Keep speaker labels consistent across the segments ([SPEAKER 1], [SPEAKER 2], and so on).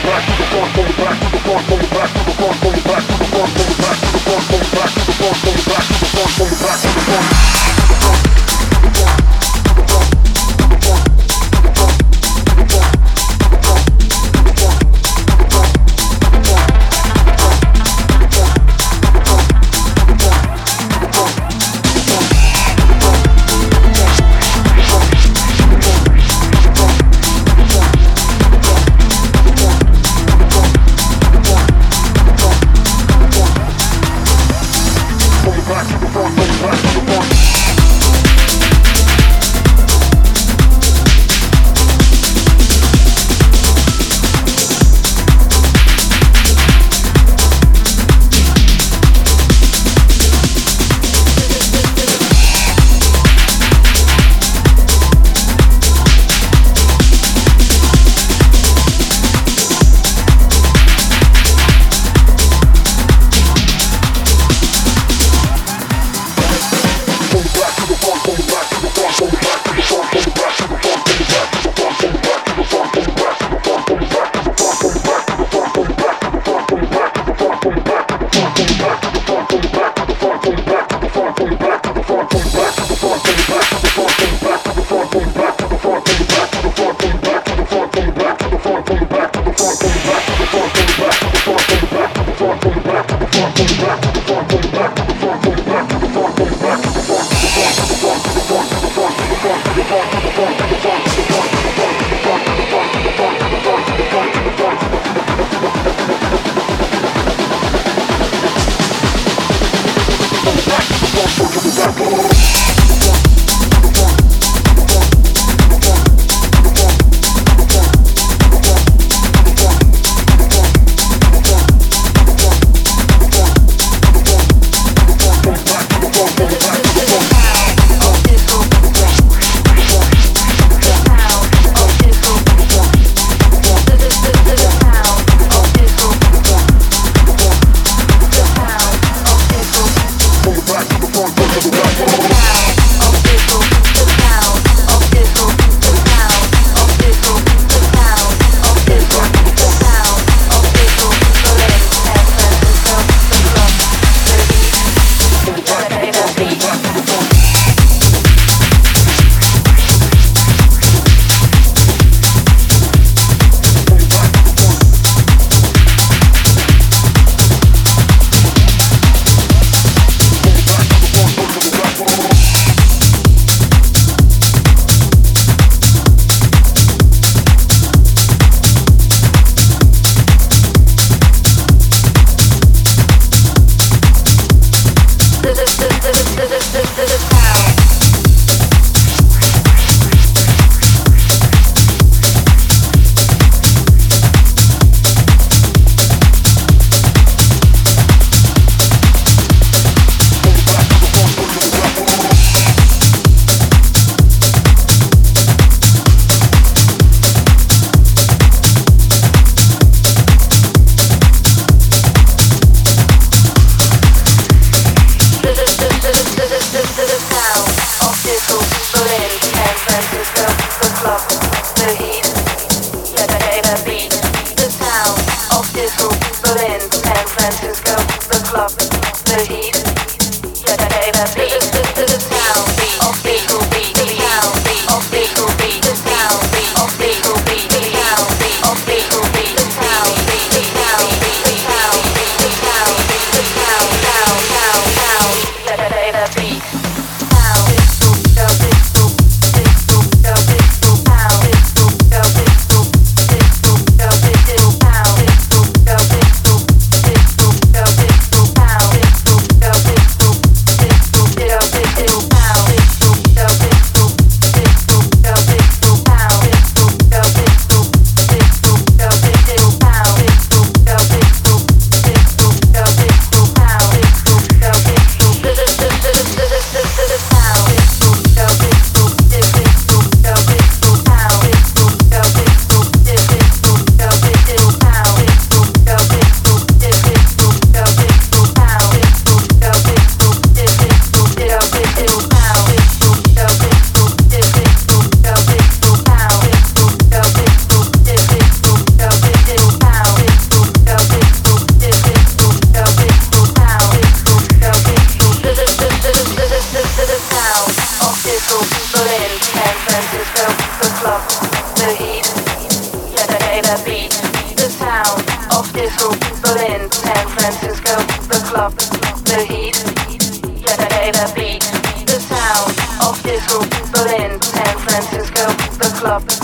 [SPEAKER 1] the back to the front, from the back to the front, from the back to the front. The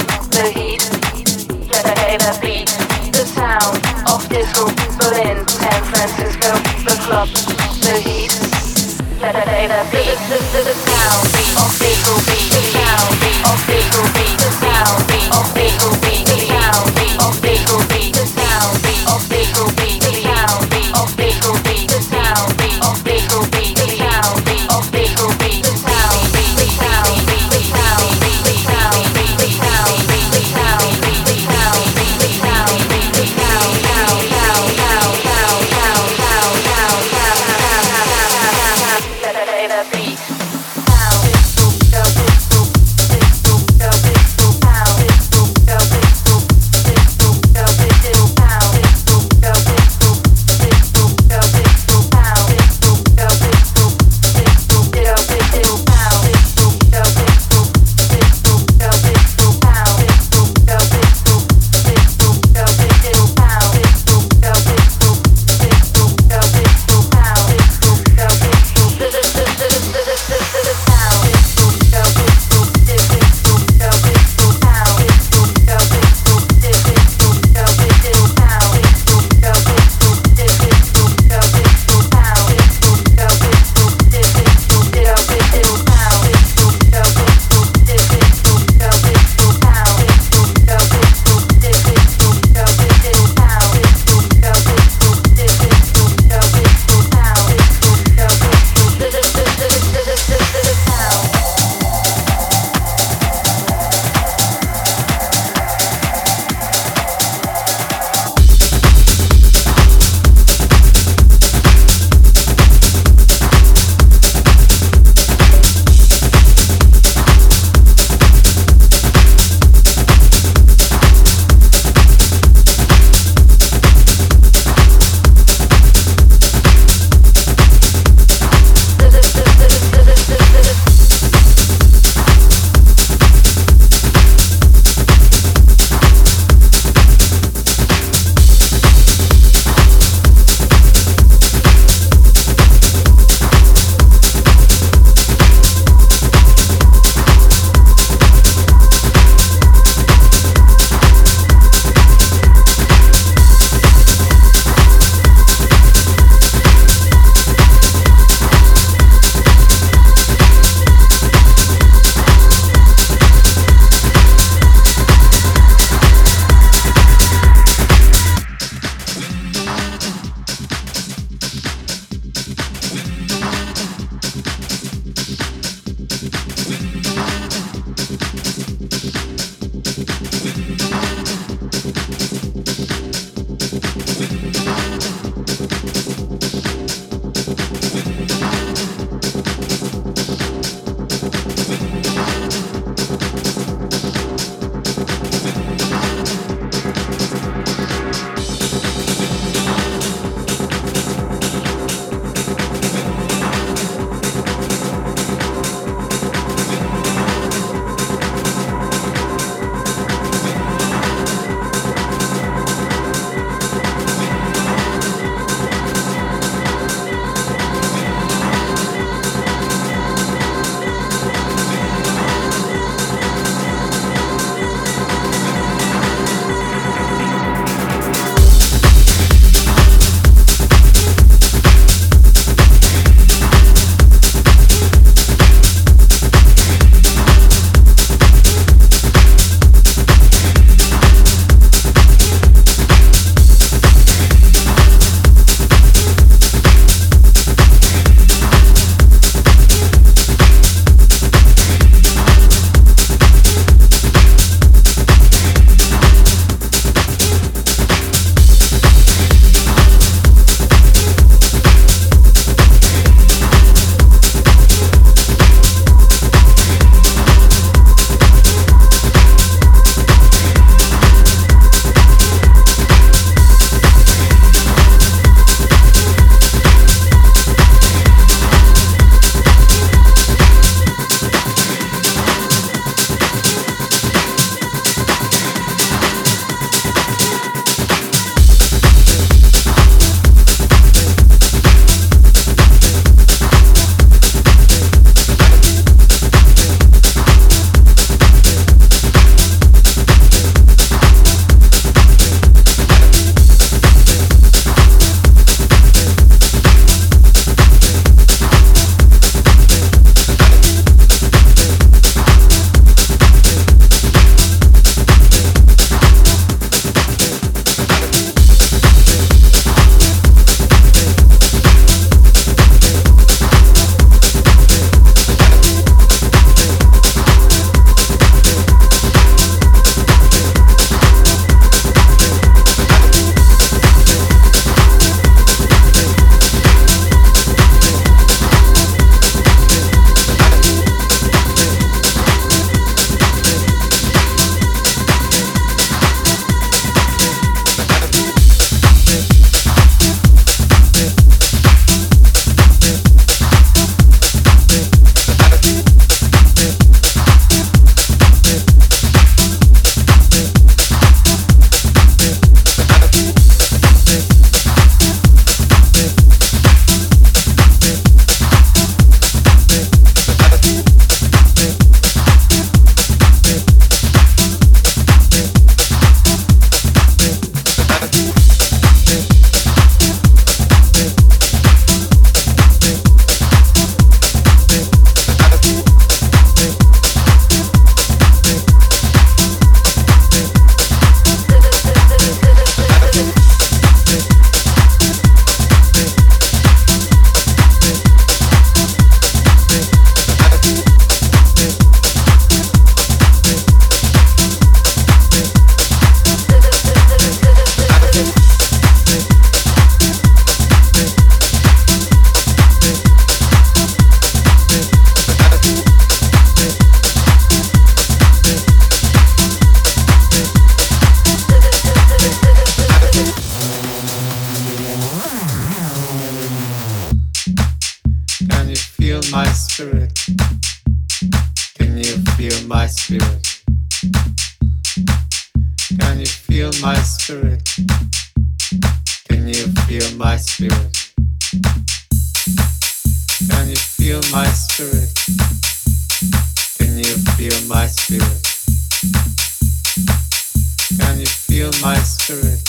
[SPEAKER 1] feel my spirit?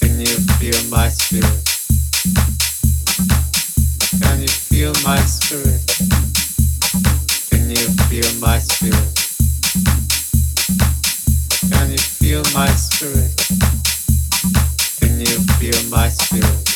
[SPEAKER 1] Can you feel my spirit? Can you feel my spirit? Can you feel my spirit? Can you feel my spirit? Can you feel my spirit?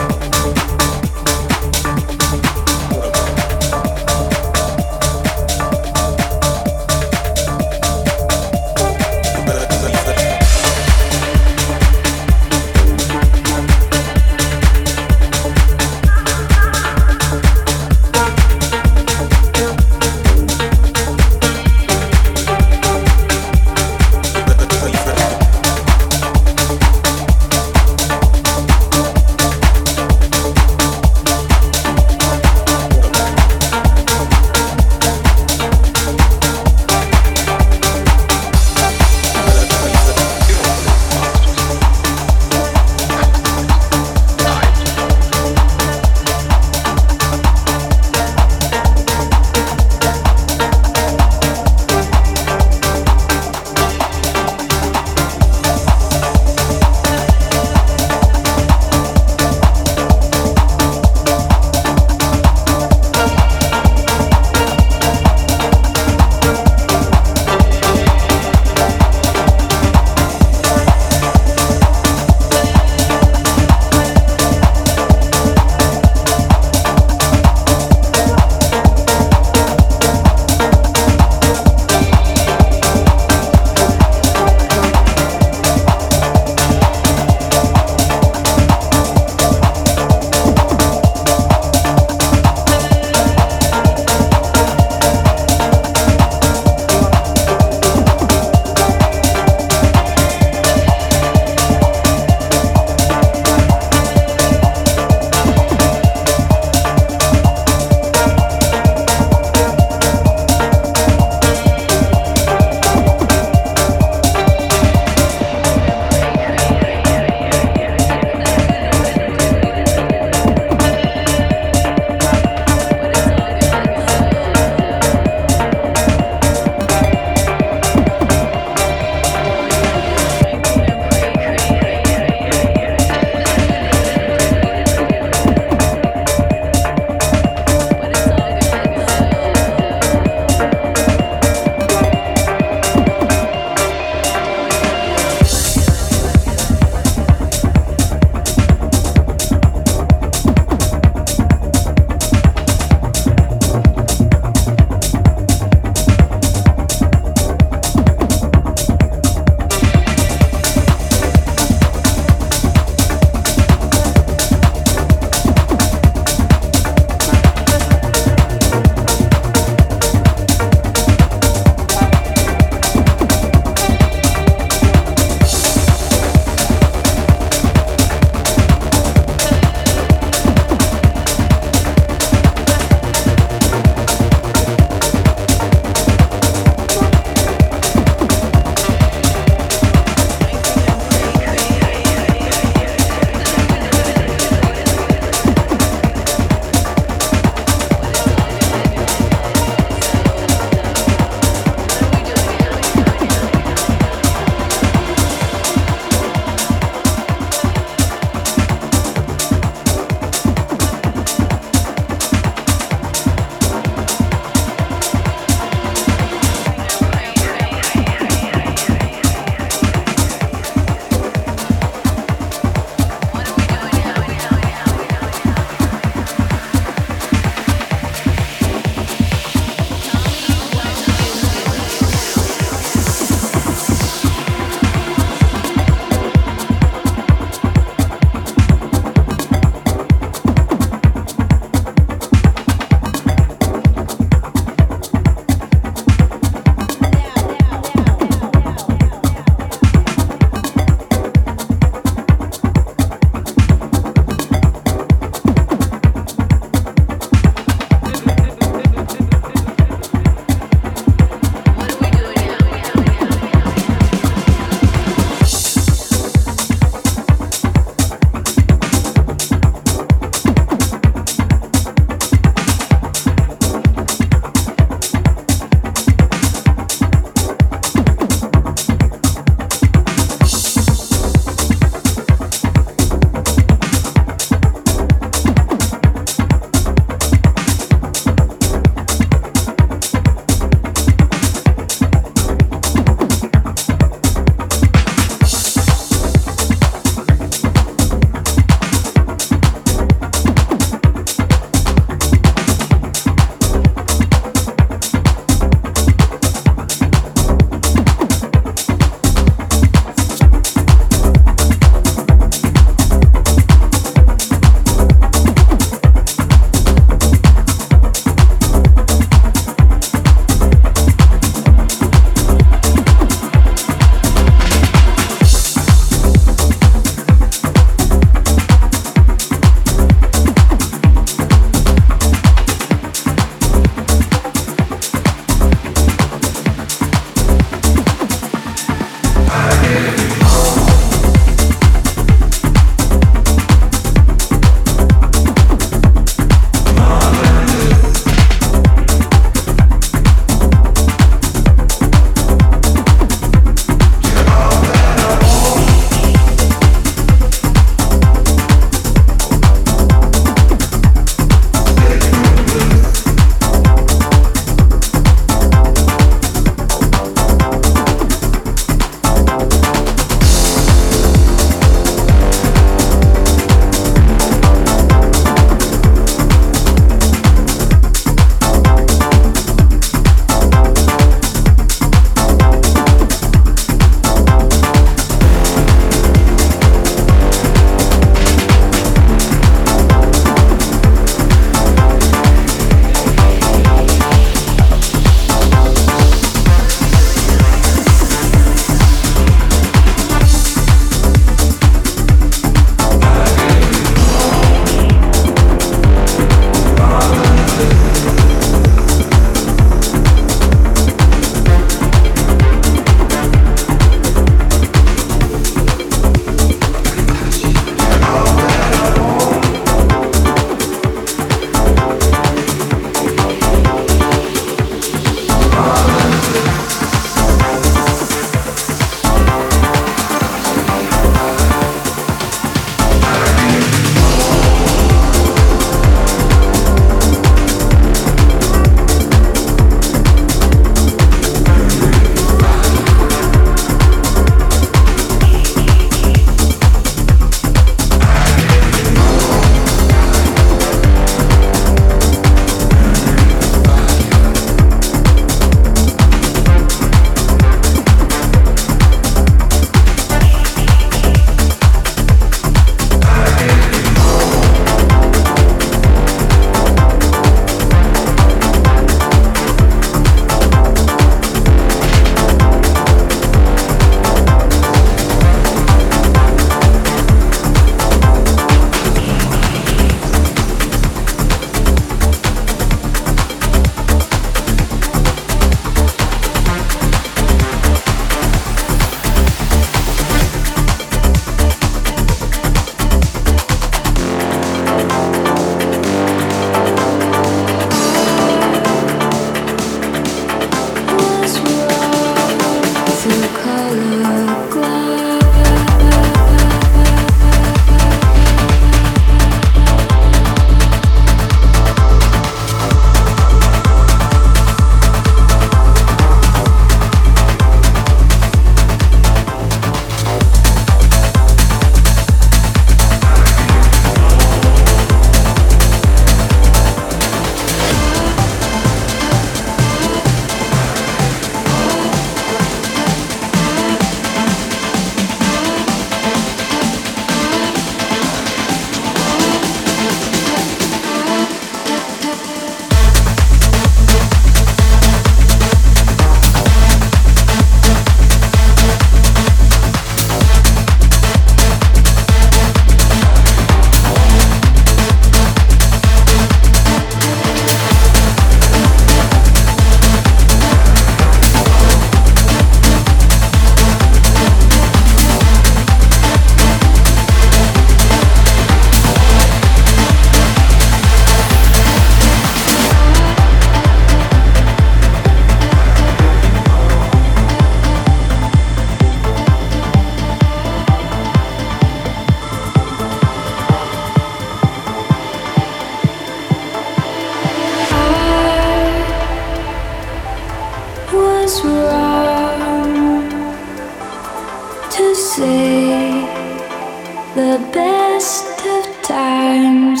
[SPEAKER 2] the
[SPEAKER 3] best of times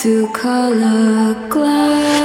[SPEAKER 3] through color glass.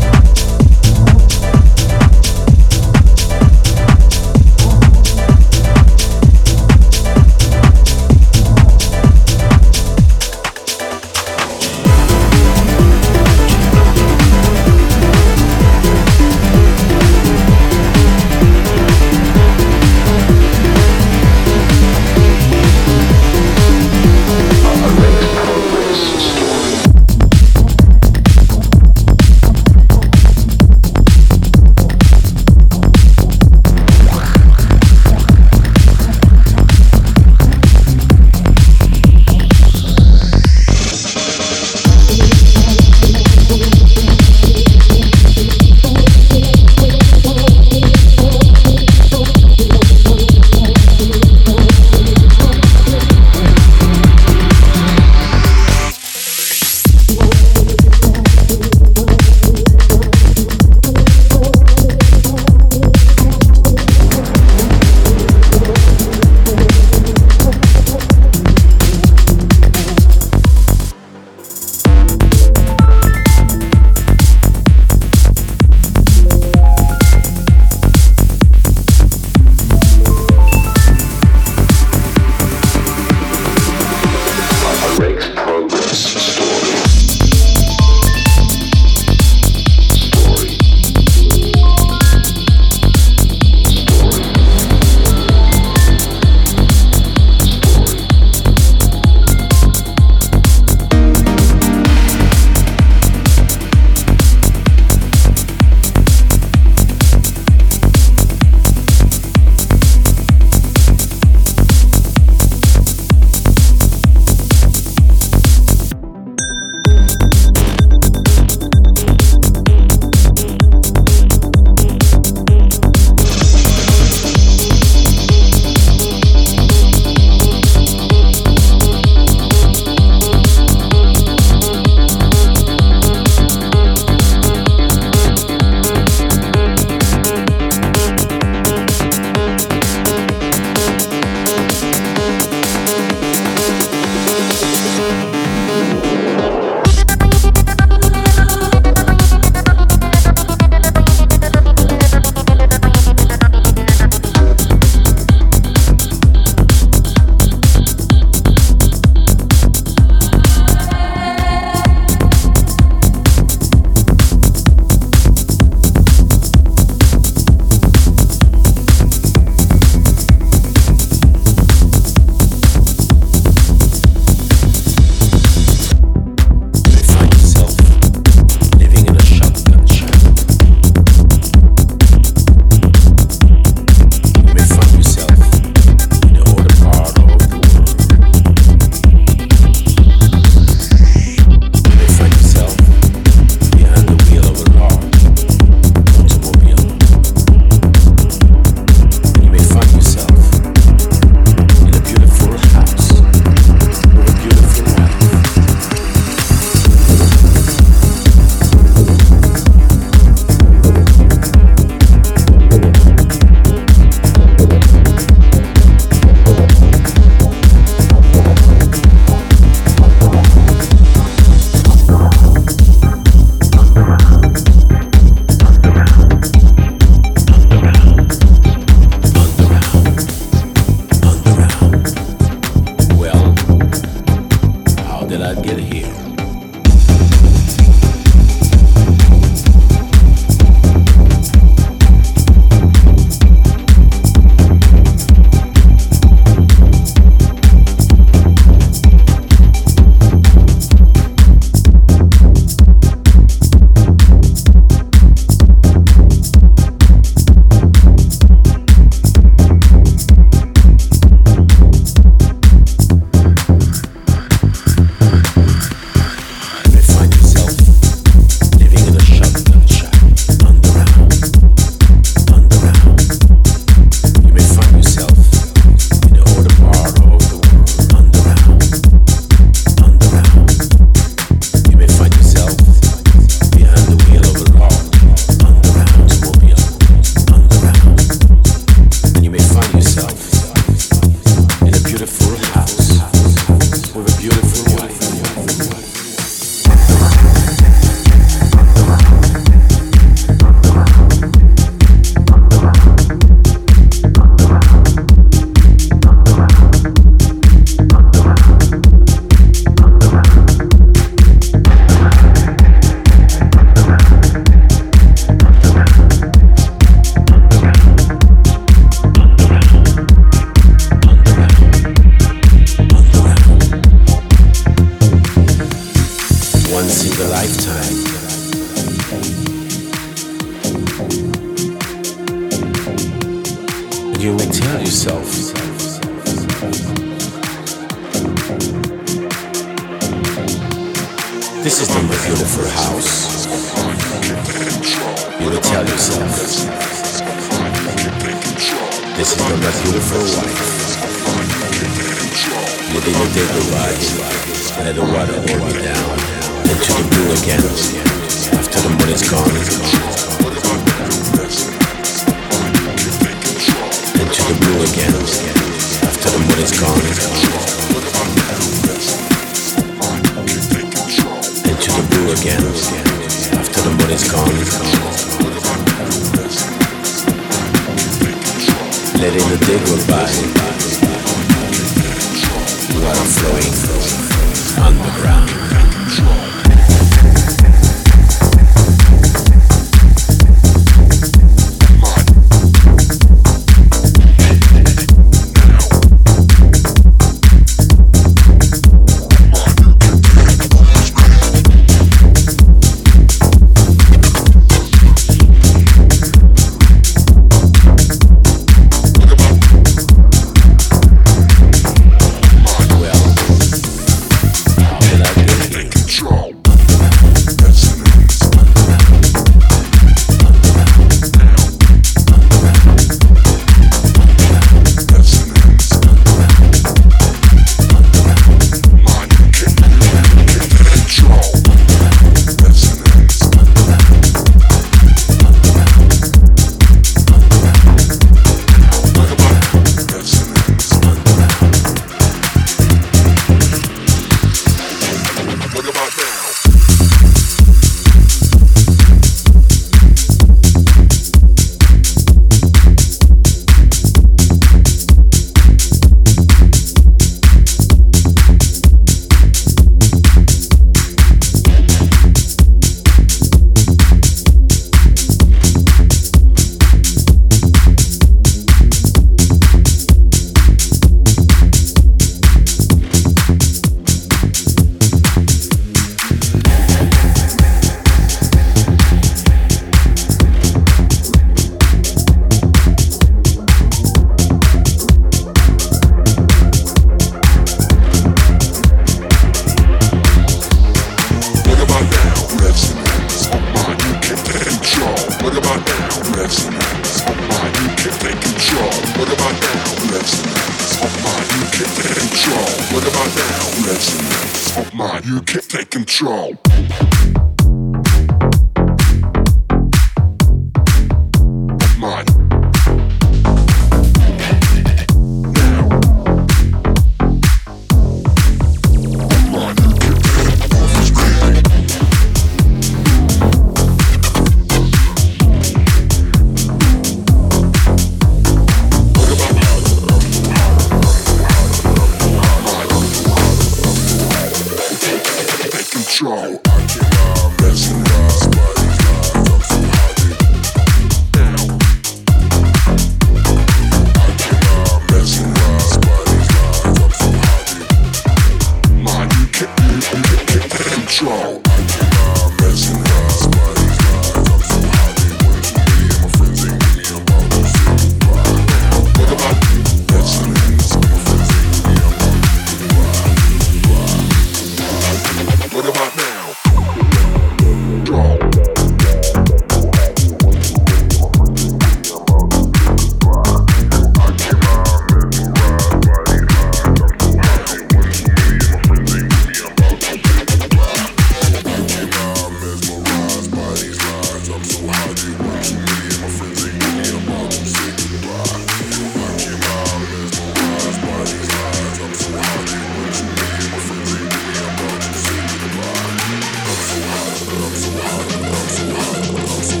[SPEAKER 3] You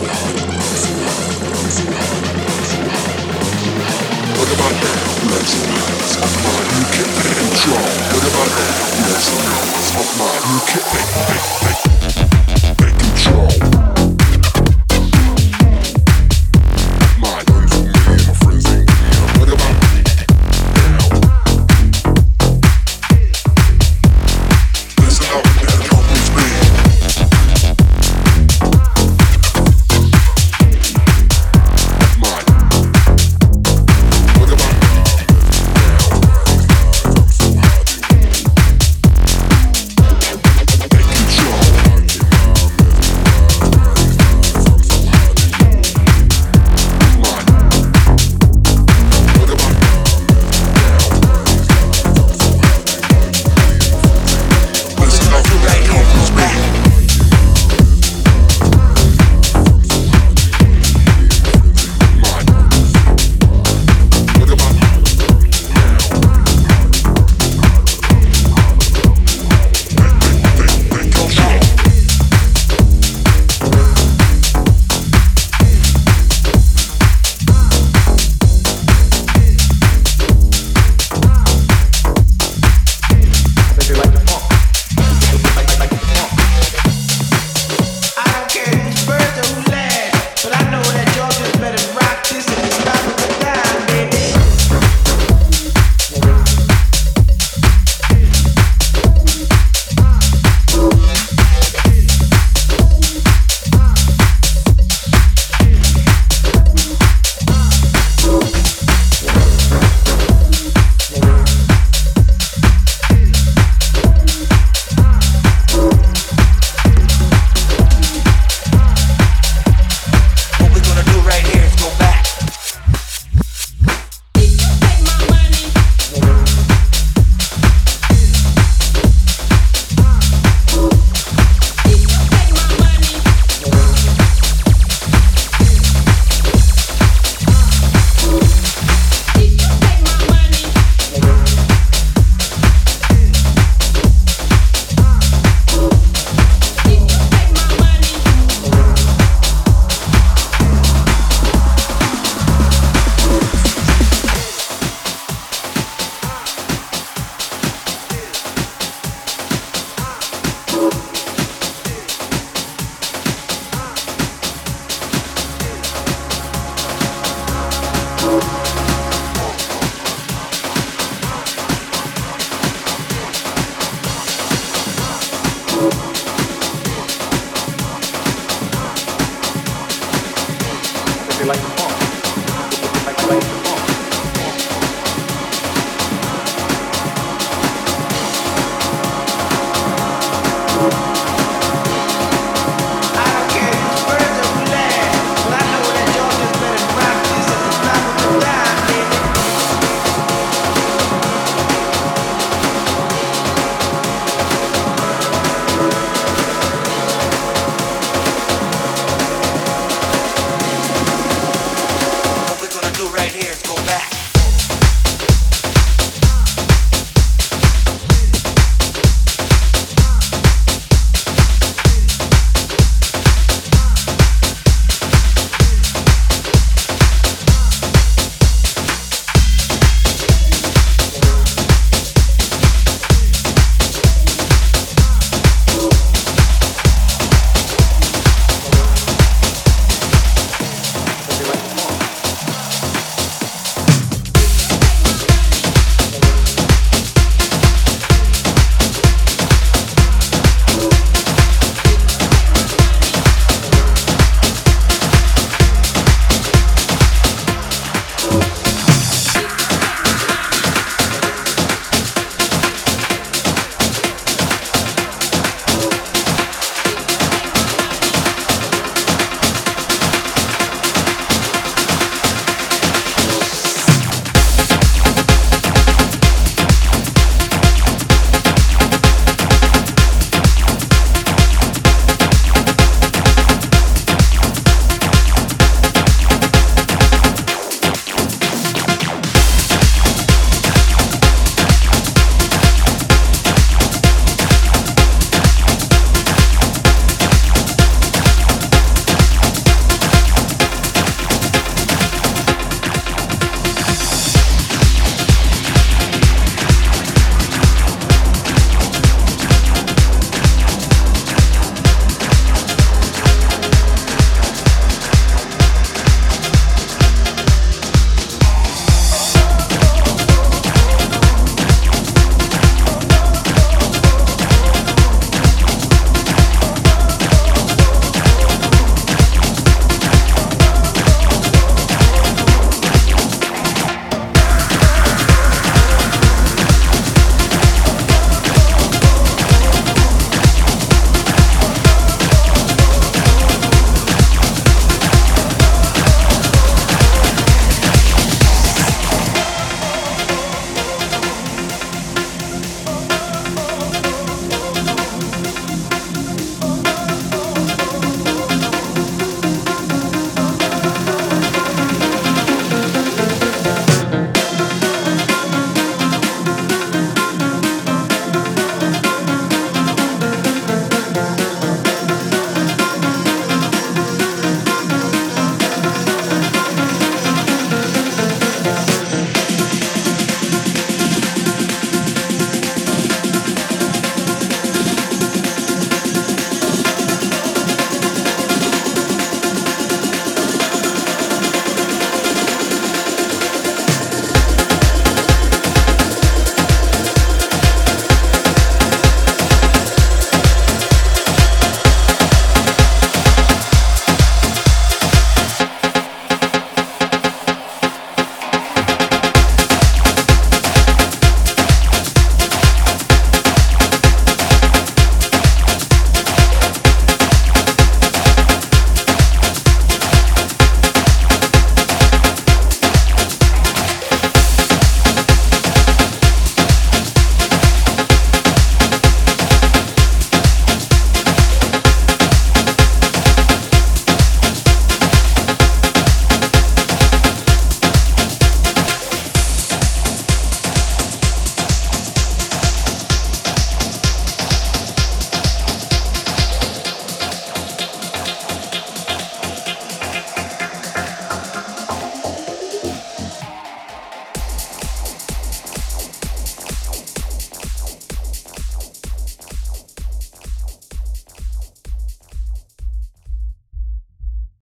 [SPEAKER 3] can't control. What about that? That's enough of mine. You
[SPEAKER 4] can't.